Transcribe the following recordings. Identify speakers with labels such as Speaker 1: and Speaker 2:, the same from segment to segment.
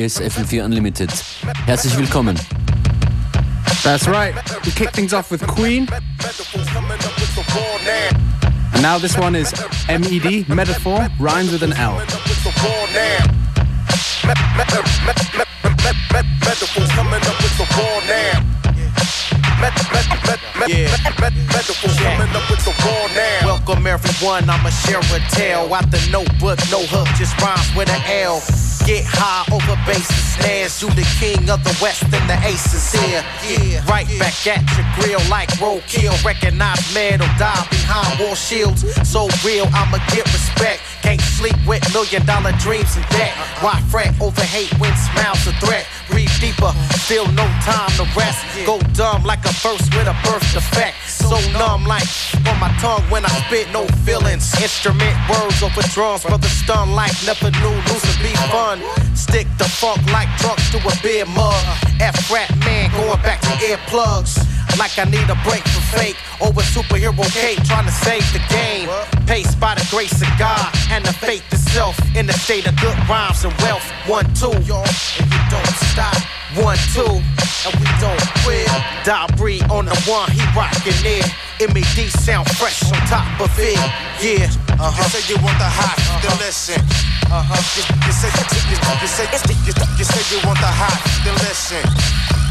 Speaker 1: Hier ist FM4 Unlimited. Herzlich willkommen.
Speaker 2: That's right. We kick things off with Queen. And now this one is MED, Metaphor, rhymes with an L. Metaphors coming up with the war now.
Speaker 3: Welcome everyone, I'ma share a tale. Out the notebook, no hook, just rhymes with an L. Get high over bass and snares. You the king of the west and the ace is here. Yeah. Right back at your grill like roadkill. Recognize man or die behind war shields. So real, I'ma get respect. Can't sleep with million dollar dreams and debt. Why fret over hate when smiles a threat? Breathe deeper, feel no time to rest. Go dumb like a verse with a birth defect. So numb like on my tongue when I spit, no feelings. Instrument words over drums, brother stun like never knew losing be fun. Stick the funk like drunk to a beer mug. F rap man going back to earplugs. Like I need a break from fake. Over superhero cape, trying to save the game. Paced by the grace of God and the faith itself. In the state of good rhymes and wealth. One, two, y'all, and you don't stop. One, two, and we don't quit. Dobry on the one, he rockin' it. MED sound fresh on top of it. Yeah, uh-huh.
Speaker 4: You say you want the hot, uh-huh. then listen. Uh-huh. You, you, say, you, you, you, say, you, you say you want the hot, then listen.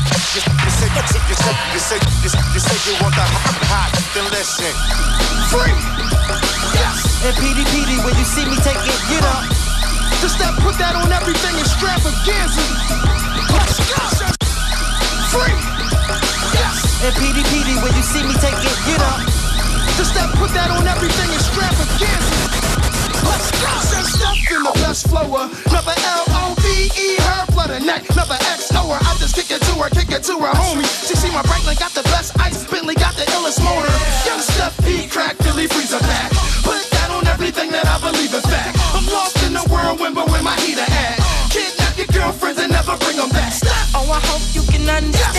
Speaker 4: You, you, say, you, you, say, you, say, you, say you want the hot, then listen.
Speaker 5: Free! Yes! And PD PD, when you see me take it, get up. Just that, put that on everything and strap extravaganza. Let's go! Free! Yes! And PD PD, when you see me take it, get up. Just that, put that on everything and strap extravaganza. Let's go! Stuff in the best flower. Never L-O-V-E, her blood and neck. Never X-O her. I just kick it to her, kick it to her homie. She see my Breitling got the best ice. Bentley got the illest motor. Young Steph P crack Philly freezer back. Put that on everything that I believe in fact. I'm lost in the whirlwind, but where my heater at? Kidnap your girlfriends and never bring them back.
Speaker 6: Oh, I hope you can understand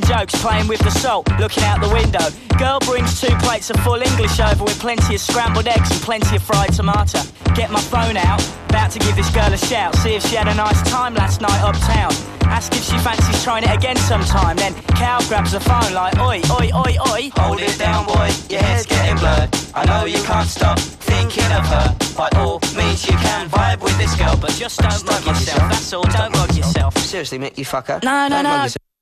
Speaker 7: telling jokes, playing with the salt, looking out the window. Girl brings two plates of full English over with plenty of scrambled eggs and plenty of fried tomato. Get my phone out, about to give this girl a shout, see if she had a nice time last night uptown. Ask if she fancies trying it again sometime. Then Cal grabs the phone like, oi, oi, oi, oi.
Speaker 8: Hold it down, boy, your head's getting blurred. I know you can't stop thinking of her. By all means, you can vibe with this girl, but
Speaker 7: Just don't mug yourself, that's all, don't mug yourself.
Speaker 8: seriously, mate, you fucker.
Speaker 7: No, no,
Speaker 8: Don't mug
Speaker 7: no.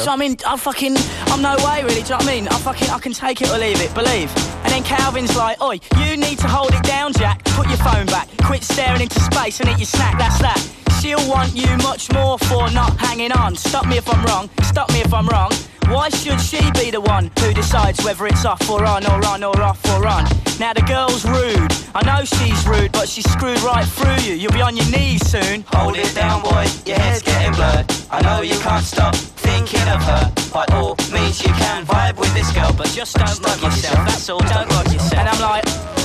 Speaker 7: So I mean, I fucking, I'm no way really. Do you know what I mean? I fucking, I can take it or leave it. Believe. And then Calvin's like, oi, you need to hold it down, Jack. Put your phone back. Quit staring into space and eat your snack. That's that. She'll want you much more for not hanging on. Stop me if I'm wrong. Stop me if I'm wrong. Why should she be the one who decides whether it's off or on or on or off or on? Now the girl's rude. I know she's rude, but she's screwed right through you. You'll be on your knees soon.
Speaker 8: Hold it down, boy, your head's getting blurred. I know you can't stop thinking of her. By all means, you can vibe with this girl, but
Speaker 7: Just don't mug yourself, that's all, don't mug yourself. And I'm like,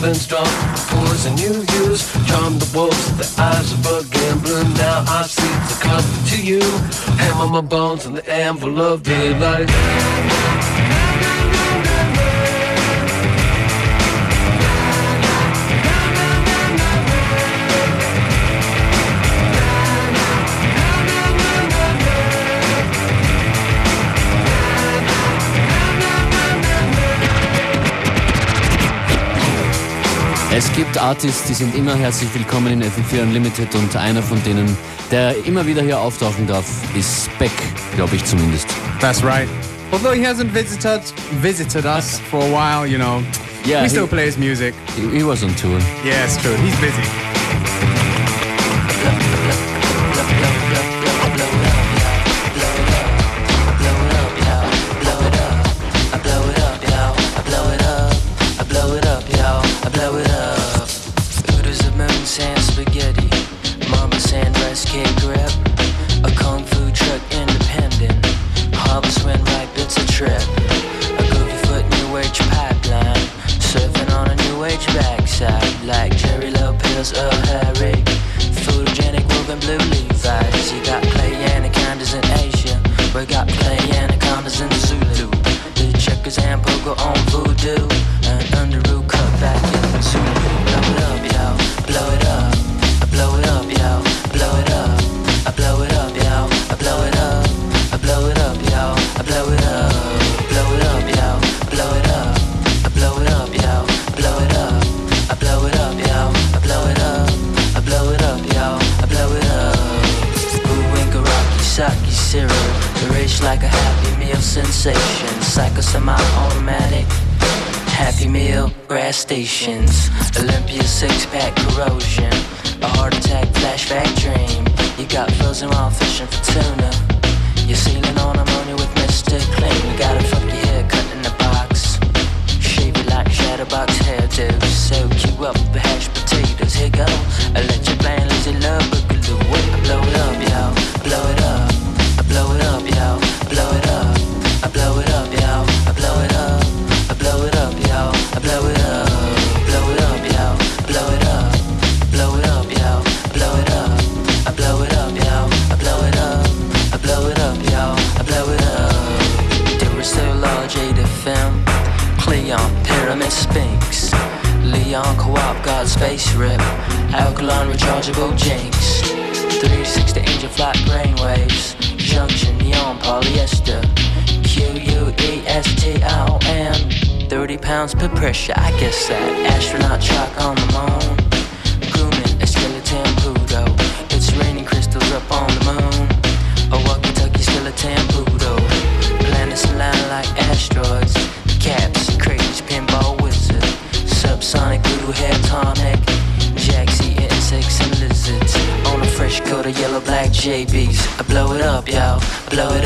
Speaker 9: heaven's drum pours you use charm the wolves the eyes of a gambler. Now i see the cup to you. Hammer my bones in the anvil of daylight.
Speaker 1: Es gibt Artists, die sind immer herzlich willkommen in FM4 Unlimited und einer von denen, der immer wieder hier auftauchen darf, ist Beck, glaube ich zumindest.
Speaker 2: That's right. Although he hasn't visited visited us for a while, you know,
Speaker 1: yeah, he,
Speaker 2: still plays music.
Speaker 1: He, he was on tour.
Speaker 2: Yeah, it's true. He's busy.
Speaker 10: station. blow it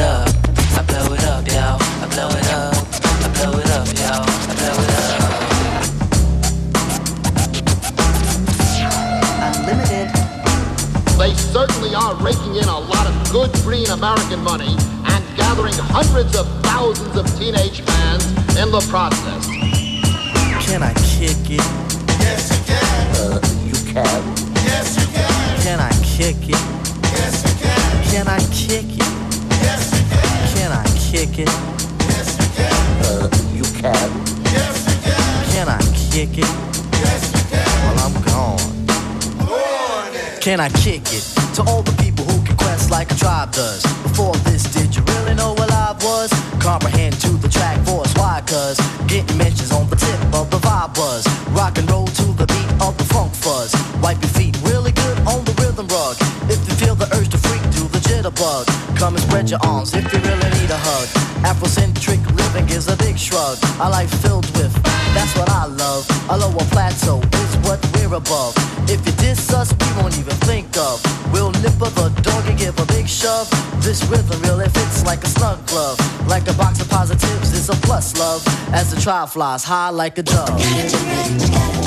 Speaker 11: Trial flies high like a dove.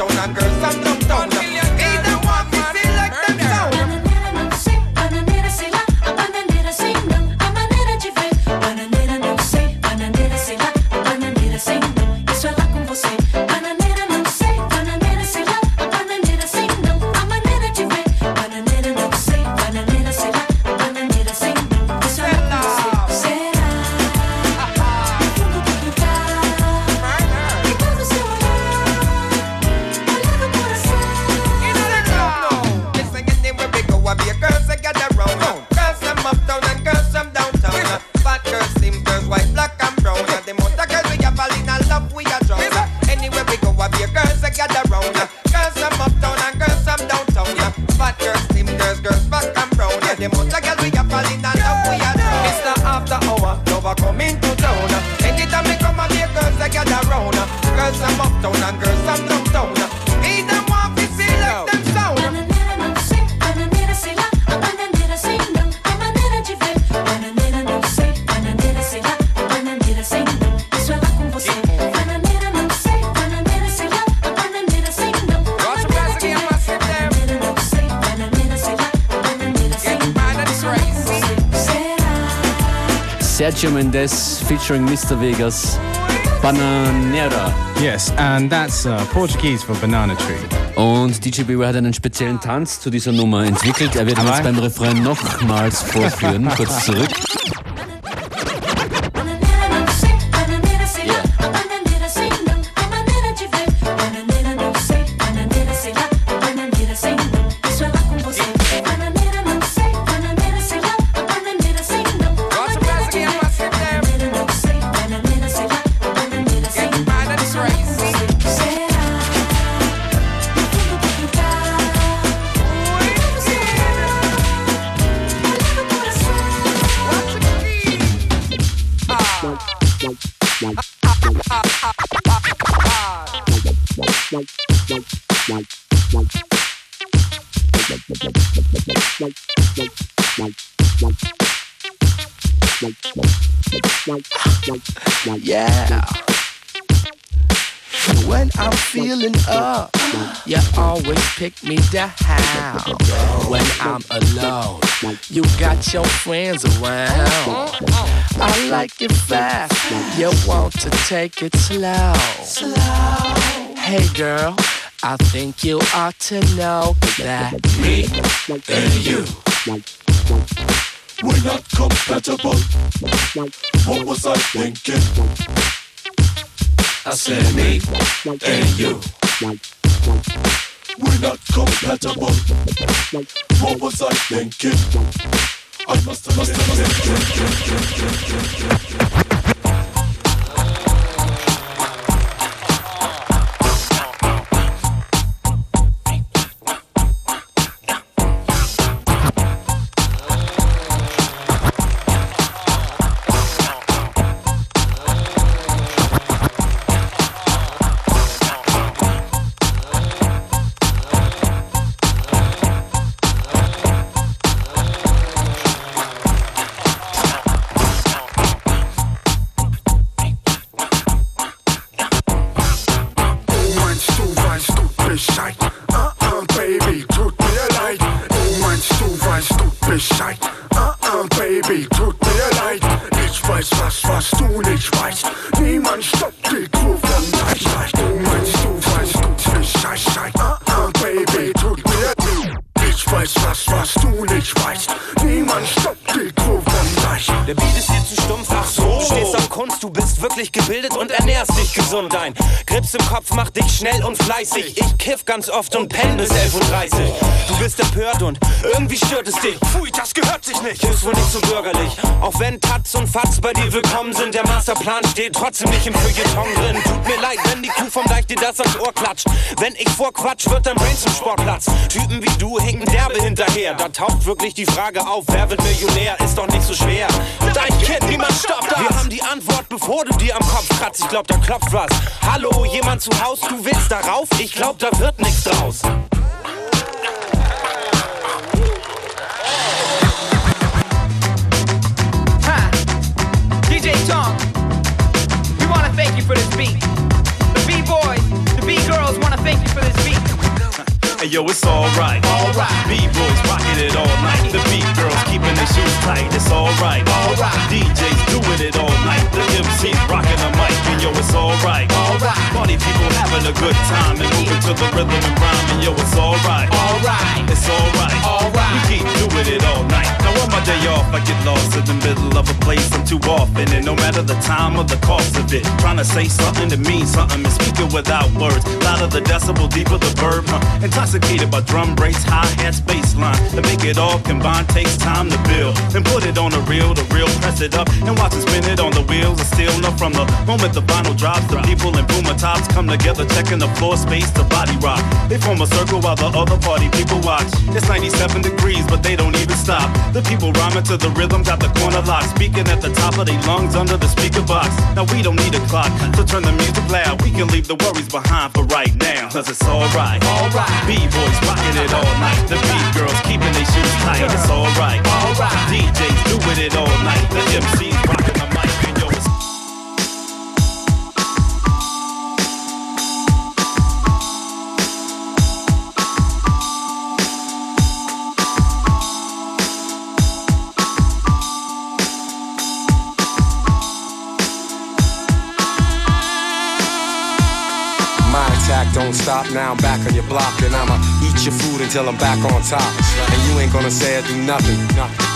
Speaker 6: uptown and girls from
Speaker 1: downtown. Mendes featuring Mr. Vegas, Bananera.
Speaker 2: Yes, and that's uh, Portuguese for banana tree.
Speaker 1: Und DJ Beware hat einen speziellen Tanz zu dieser Nummer entwickelt. Er wird jetzt beim Refrain nochmals vorführen. Kurz zurück.
Speaker 12: Always pick me down. When I'm alone, you got your friends around. I like it fast, you want to take it slow. Hey girl, I think you ought to know that me and you.
Speaker 13: We're not compatible. What was I thinking?
Speaker 12: I said me and you.
Speaker 13: We're not compatible. What was I thinking? I must have, must have.
Speaker 14: Im Kopf macht dich schnell und fleißig. Ich kiff ganz oft und penn bis 11.30 Uhr. Du bist empört und irgendwie stört es dich. Pfui, das gehört sich nicht. Ist wohl nicht so bürgerlich. Auch wenn Taz und Fatz bei dir willkommen sind, der Masterplan steht trotzdem nicht im Feuilleton drin. Tut mir leid, wenn die Kuh vom Deich dir das ans Ohr klatscht. Wenn ich vorquatsch, wird dein Brain zum Sportplatz. Typen wie du hinken derbe hinterher. Da taucht wirklich die Frage auf, wer wird Millionär? Ist doch nicht so schwer. Dein Kind, niemand stoppt das. Wir haben die Antwort, bevor du dir am Kopf kratzt. Ich glaub, da klopft was. Hallo, jemand zu Haus, du willst darauf? Ich glaub, da wird nichts draus.
Speaker 15: Huh. DJ Tom, we want to thank you for this beat. The B-boys, the B-girls want to thank you for this beat.
Speaker 16: Hey yo, it's alright.
Speaker 15: Alright.
Speaker 16: B-boys rocking it all night. The beat girls keeping their shoes tight. It's alright.
Speaker 15: Alright.
Speaker 16: DJs doing it all night. The MCs rocking the mic. And yo, it's alright.
Speaker 15: Alright.
Speaker 16: Party people having a good time and moving to the rhythm and rhyme. And yo, it's alright.
Speaker 15: Alright.
Speaker 16: It's alright.
Speaker 15: Alright.
Speaker 16: We keep doing it all night. Now on my day off, I get lost in the middle of a place I'm too often. And no matter the time or the cost of it, trying to say something to mean something and speaking without words. Louder the decibel, deeper the verb. Huh? Intoxicated by drum breaks, hi hats, bass line. To make it all combined takes time to build. Then put it on the reel, the reel, press it up and watch it spin it on the wheels of steel. No, from the moment the vinyl drops, the people in Puma tops come together, checking the floor space, the body rock. They form a circle while the other party people watch. It's 97 degrees, but they don't even stop. The people rhyming to the rhythm, got the corner locked, speaking at the top of their lungs under the speaker box. Now we don't need a clock to turn the music loud. We can leave the worries behind for right now, cause it's alright.
Speaker 15: Alright.
Speaker 16: B-boys rocking it all night. The beat girls keeping their shoes tight. It's alright.
Speaker 15: Alright.
Speaker 16: DJs doing it all night. The MCs rocking
Speaker 17: don't stop. Now I'm back on your block, and I'ma eat your food until I'm back on top. And you ain't gonna say I do nothing.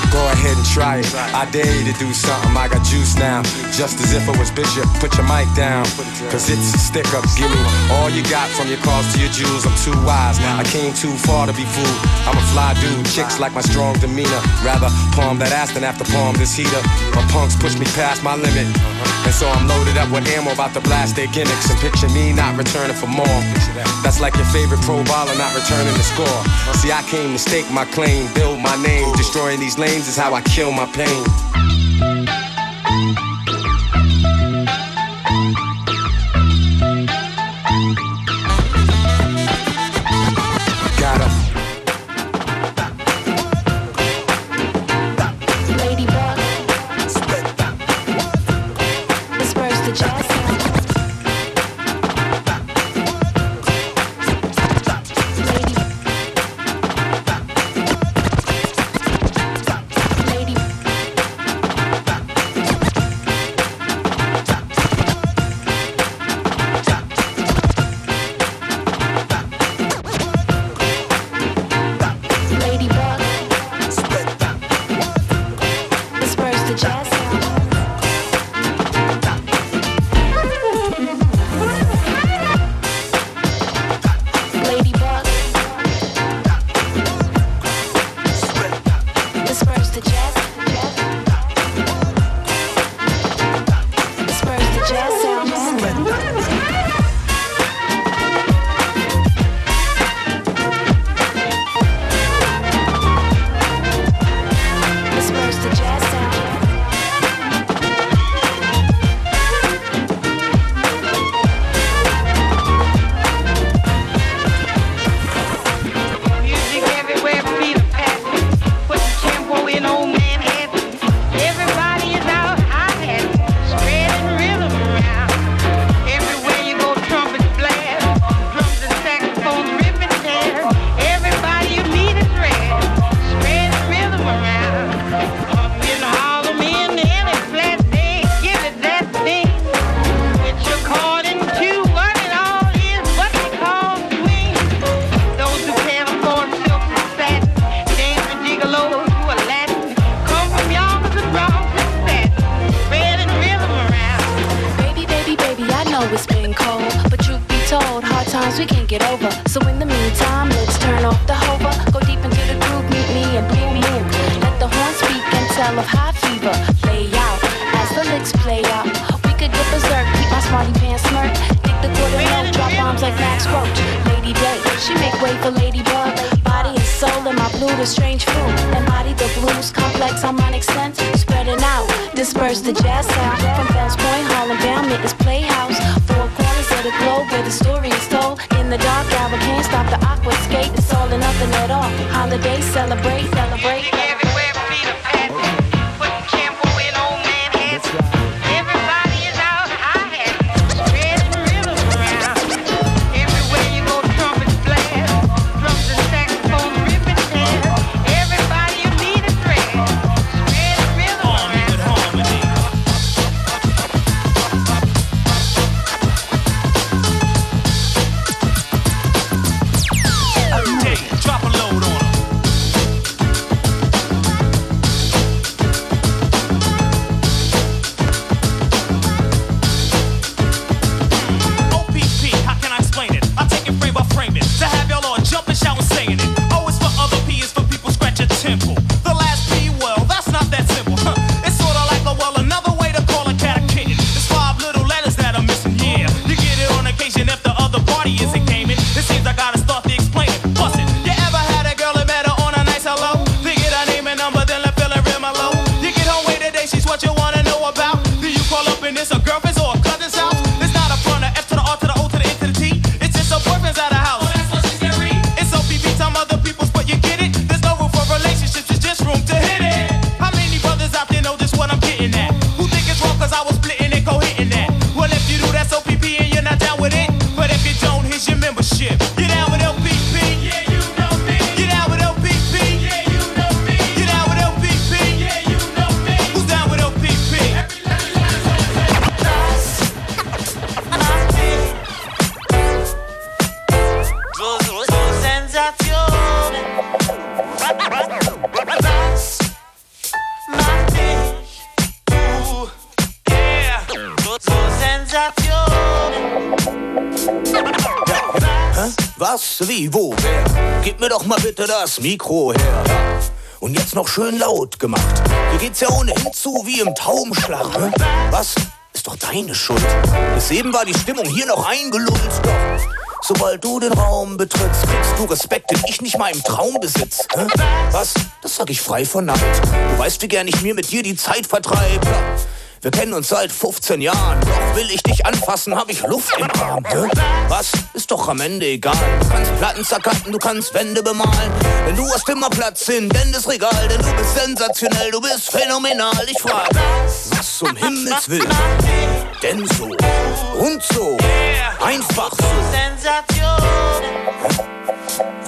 Speaker 17: Go ahead and try it. I dare you to do something. I got juice now, just as if I was Bishop. Put your mic down, cause it's a stick up. Give me all you got from your cars to your jewels. I'm too wise. I came too far to be fooled. I'm a fly dude. Chicks like my strong demeanor. Rather palm that ass than to palm this heater. My punks push me past my limit. And so I'm loaded up with ammo about to blast their gimmicks. And picture me not returning for more. That's like your favorite pro baller not returning the score. See, I came to stake my claim, build my name. Destroying these lanes is how I kill my pain.
Speaker 18: Drop
Speaker 19: Mikro her. Und jetzt noch schön laut gemacht. Hier geht's ja ohnehin zu wie im Taubenschlag. Hä? Was? Ist doch deine Schuld. Bis eben war die Stimmung hier noch eingelullt. Doch sobald du den Raum betrittst, kriegst du Respekt, den ich nicht mal im Traum besitz. Hä? Was? Das sag ich frei von Neid. Du weißt, wie gern ich mir mit dir die Zeit vertreibe. Wir kennen uns seit 15 Jahren, doch will ich dich anfassen, hab ich Luft im Arm. Hä? Was? Ist doch am Ende egal. Du kannst Platten zerkatten, du kannst Wände bemalen. Denn du hast immer Platz in Dendes Regal, denn du bist sensationell, du bist phänomenal. Ich frag, was um Himmels Willen? Denn so und so, einfach so.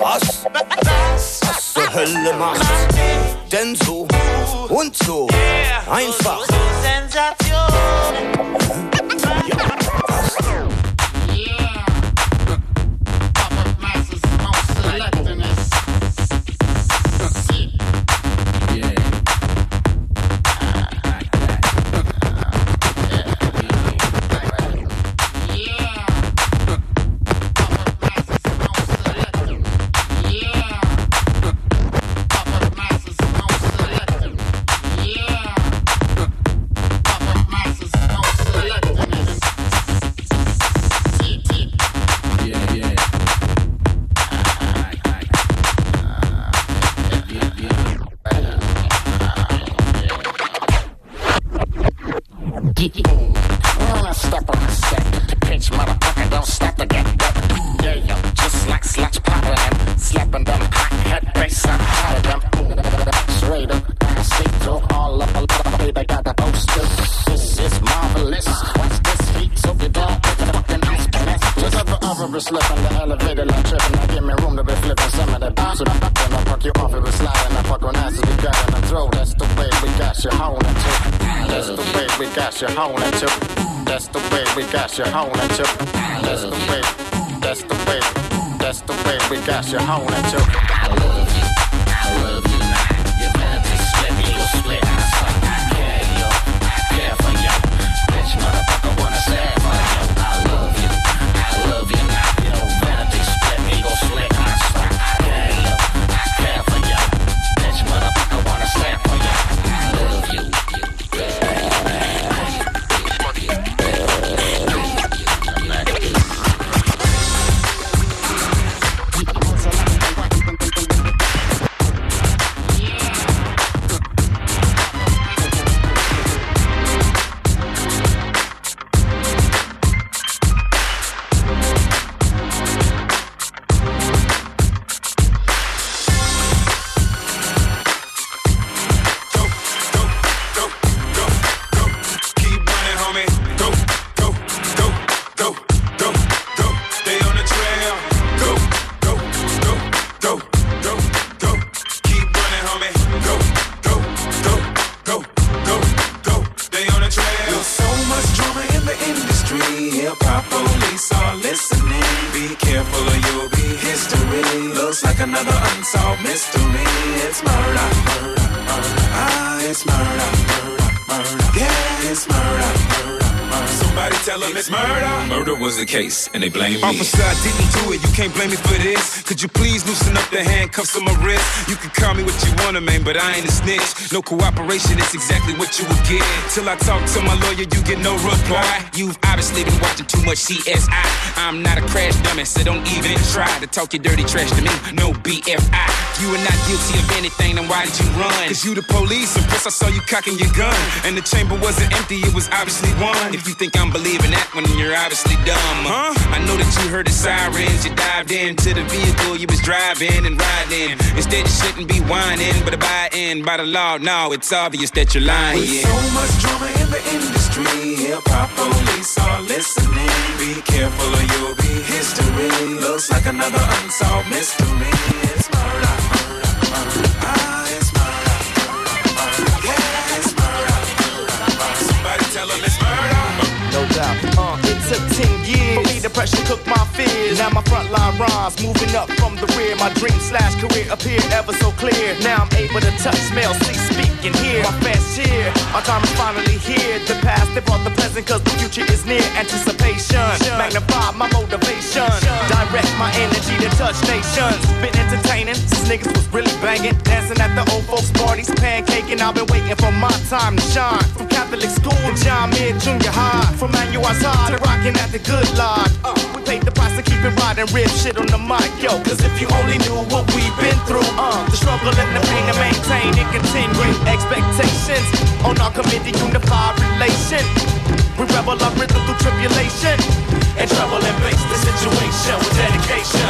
Speaker 19: Was? Was zur Hölle macht? Denn so und so, einfach.
Speaker 20: Wanna Just have the the elevator like tripping. Now give me room to be flipping some of that bounce. Then I fuck you off if it's sliding. I fuck on asses we got in the throat. That's the way we got you holding to. That's the way we got you holding to. That's the way we got you holding to. That's the way. That's the way. That's the way we got you holding to. I
Speaker 21: tell them it's murder.
Speaker 22: Murder was the case, and they blame me.
Speaker 21: Officer, I didn't do it. You can't blame me for this. Could you please loosen up the handcuffs on my wrist? You can call me what you wanna, man, but I ain't a snitch. No cooperation is exactly what you would get. Till I talk to my lawyer, you get no reply. You've obviously been watching too much CSI. I'm not a crash dummy, so don't even try to talk your dirty trash to me. No BFI. If you are not guilty of anything, then why did you run? Cause you the police, and plus I saw you cocking your gun. And the chamber wasn't empty, it was obviously one. If you think I'm believing that one, then you're obviously dumb. Uh, huh? I know that you heard the sirens, you dived into the vehicle you was driving and riding. Instead, you shouldn't be whining, but abiding by the law. Now it's obvious that you're lying.
Speaker 22: With so much drama in the industry, hip hop police are listening. Be careful or you'll be history. Looks like another unsolved mystery. It's murder, murder,
Speaker 23: took 10 years pressure took my fears. Now my frontline rhymes moving up from the rear. My dream slash career appeared ever so clear. Now I'm able to touch, smell, see, spit speaking here. My fans cheer, our time is finally here. The past, they brought the present, cause the future is near. Anticipation, magnify my motivation. Direct my energy to touch nations. Been entertaining since niggas was really banging. Dancing at the old folks' parties, pancaking. I've been waiting for my time to shine. From Catholic school to John Mid Junior High. From Manual High to rocking at the good lodge. Uh, we paid the price to keep it riding, rip shit on the mic, yo. Cause if you only knew what we've been through, uh, the struggle and the pain to maintain and continue. Expectations on our committee, unified relation. We rebel our rhythm through tribulation. And trouble and face the situation with dedication.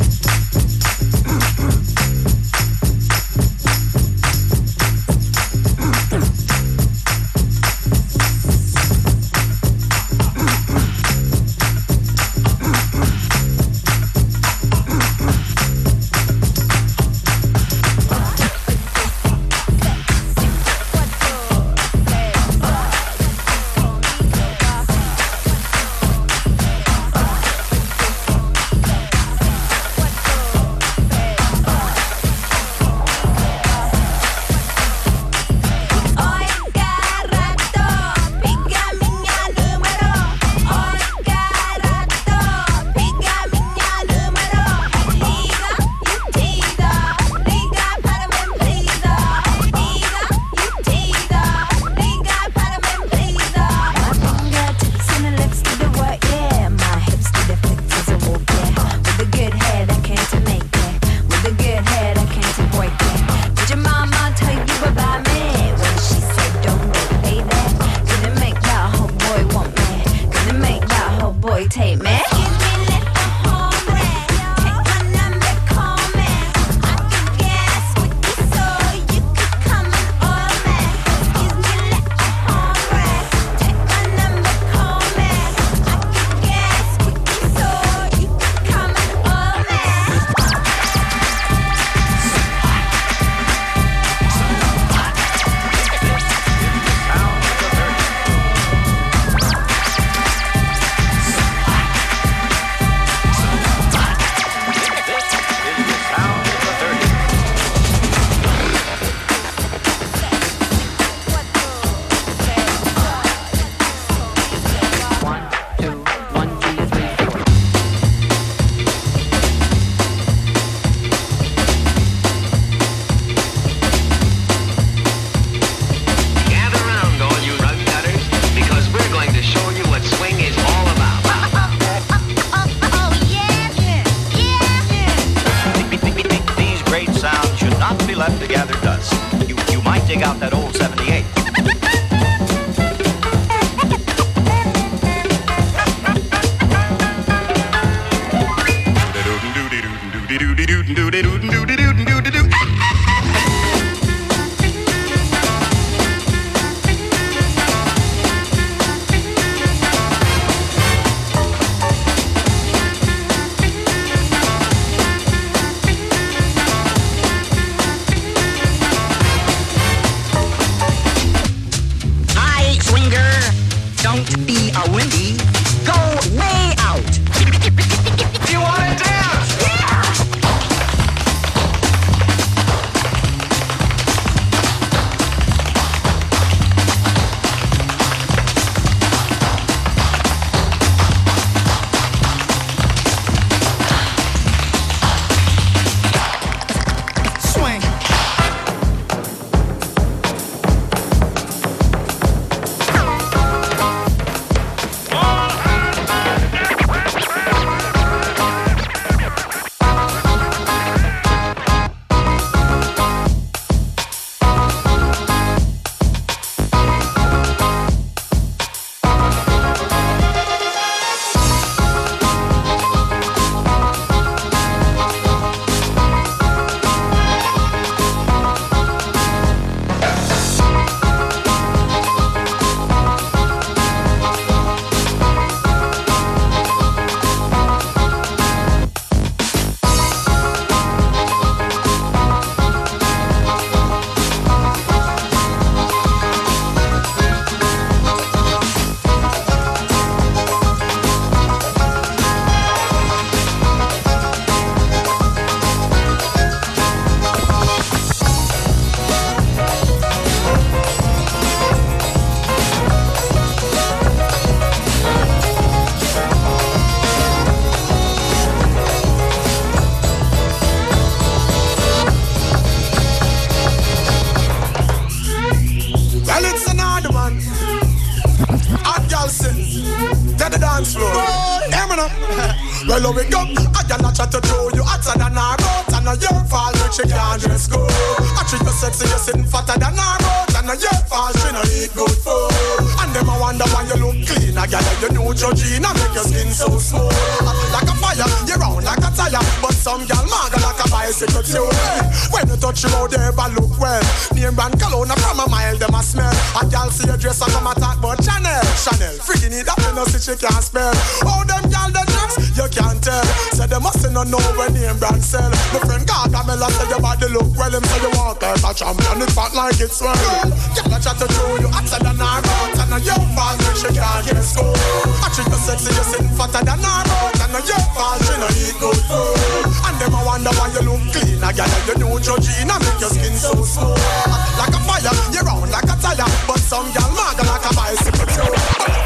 Speaker 24: A
Speaker 25: gal see your dress and come attack, but Chanel, Chanel. Freaking it up, you know, see she can't spell. Oh, them gal the dress, you can't tell. Say they must not know when name brand sell. My friend Gargamel say your body look well. Him say you walk like a champion, it fat like it's swell. Gal a chat to throw you hotter than our boat, and a young fall, she can't just go. I treat you sexy, you sitting fatter than our boat, and a young fall, she no eat good food. And them I wonder why you look clean. I got you know Georgina make your skin so smooth. Like a fire, you're round like a tire, but some gal mad like a bicycle too.